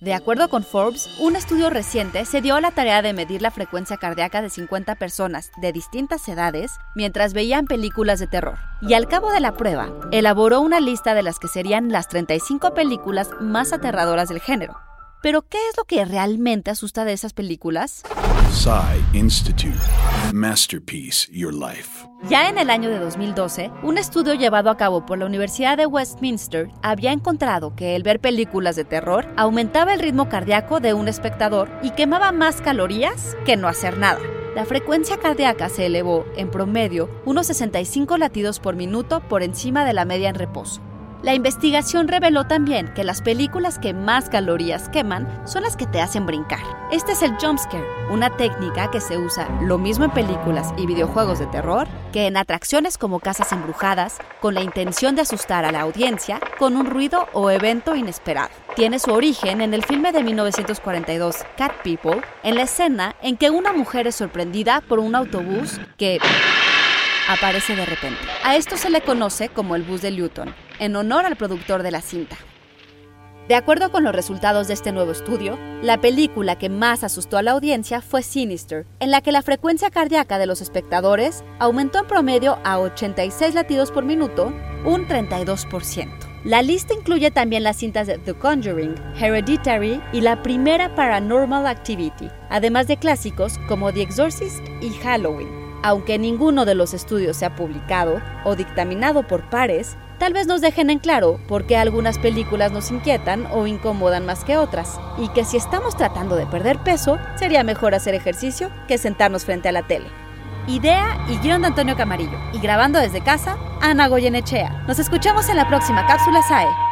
De acuerdo con Forbes, un estudio reciente se dio a la tarea de medir la frecuencia cardíaca de 50 personas de distintas edades mientras veían películas de terror. Y al cabo de la prueba, elaboró una lista de las que serían las 35 películas más aterradoras del género. Pero, ¿qué es lo que realmente asusta de esas películas? Psy Institute. Masterpiece Your Life. Ya en el año de 2012, un estudio llevado a cabo por la Universidad de Westminster había encontrado que el ver películas de terror aumentaba el ritmo cardíaco de un espectador y quemaba más calorías que no hacer nada. La frecuencia cardíaca se elevó, en promedio, unos 65 latidos por minuto por encima de la media en reposo. La investigación reveló también que las películas que más calorías queman son las que te hacen brincar. Este es el jumpscare, una técnica que se usa lo mismo en películas y videojuegos de terror que en atracciones como casas embrujadas, con la intención de asustar a la audiencia con un ruido o evento inesperado. Tiene su origen en el filme de 1942 Cat People, en la escena en que una mujer es sorprendida por un autobús que aparece de repente. A esto se le conoce como el bus de Luton, en honor al productor de la cinta. De acuerdo con los resultados de este nuevo estudio, la película que más asustó a la audiencia fue Sinister, en la que la frecuencia cardíaca de los espectadores aumentó en promedio a 86 latidos por minuto, un 32%. La lista incluye también las cintas de The Conjuring, Hereditary y la primera Paranormal Activity, además de clásicos como The Exorcist y Halloween. Aunque ninguno de los estudios se ha publicado o dictaminado por pares, tal vez nos dejen en claro por qué algunas películas nos inquietan o incomodan más que otras, y que si estamos tratando de perder peso, sería mejor hacer ejercicio que sentarnos frente a la tele. Idea y guion de Antonio Camarillo, y grabando desde casa, Ana Goyenechea. Nos escuchamos en la próxima cápsula SAE.